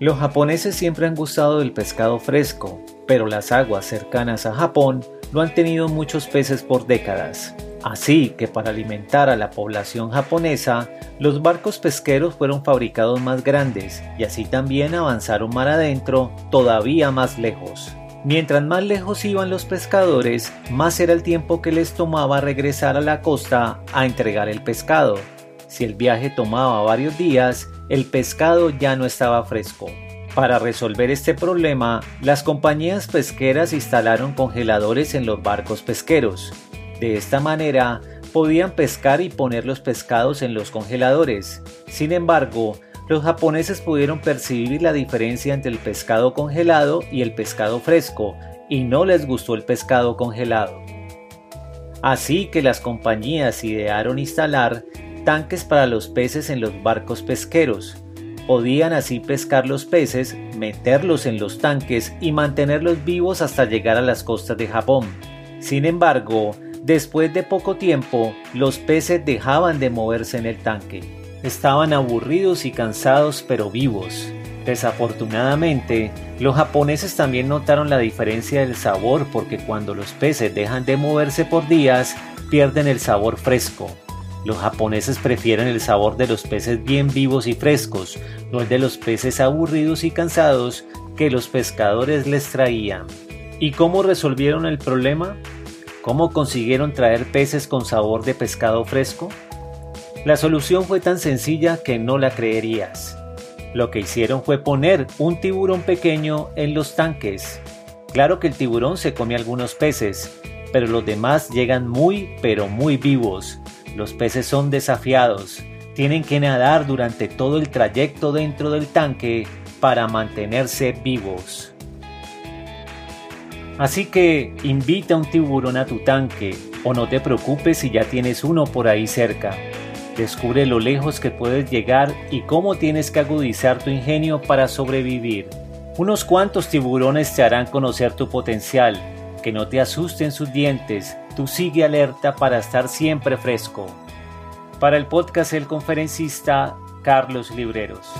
Los japoneses siempre han gustado del pescado fresco, pero las aguas cercanas a Japón no han tenido muchos peces por décadas. Así que para alimentar a la población japonesa, los barcos pesqueros fueron fabricados más grandes y así también avanzaron mar adentro todavía más lejos. Mientras más lejos iban los pescadores, más era el tiempo que les tomaba regresar a la costa a entregar el pescado. Si el viaje tomaba varios días, el pescado ya no estaba fresco. Para resolver este problema, las compañías pesqueras instalaron congeladores en los barcos pesqueros. De esta manera, podían pescar y poner los pescados en los congeladores. Sin embargo, los japoneses pudieron percibir la diferencia entre el pescado congelado y el pescado fresco, y no les gustó el pescado congelado. Así que las compañías idearon instalar tanques para los peces en los barcos pesqueros. Podían así pescar los peces, meterlos en los tanques y mantenerlos vivos hasta llegar a las costas de Japón. Sin embargo, después de poco tiempo, los peces dejaban de moverse en el tanque. Estaban aburridos y cansados pero vivos. Desafortunadamente, los japoneses también notaron la diferencia del sabor porque cuando los peces dejan de moverse por días, pierden el sabor fresco. Los japoneses prefieren el sabor de los peces bien vivos y frescos, no el de los peces aburridos y cansados que los pescadores les traían. ¿Y cómo resolvieron el problema? ¿Cómo consiguieron traer peces con sabor de pescado fresco? La solución fue tan sencilla que no la creerías. Lo que hicieron fue poner un tiburón pequeño en los tanques. Claro que el tiburón se come algunos peces, pero los demás llegan muy pero muy vivos los peces son desafiados, tienen que nadar durante todo el trayecto dentro del tanque para mantenerse vivos. Así que invita un tiburón a tu tanque o no te preocupes si ya tienes uno por ahí cerca. Descubre lo lejos que puedes llegar y cómo tienes que agudizar tu ingenio para sobrevivir. Unos cuantos tiburones te harán conocer tu potencial que no te asusten sus dientes, tú sigue alerta para estar siempre fresco. Para el podcast El Conferencista, Carlos Libreros.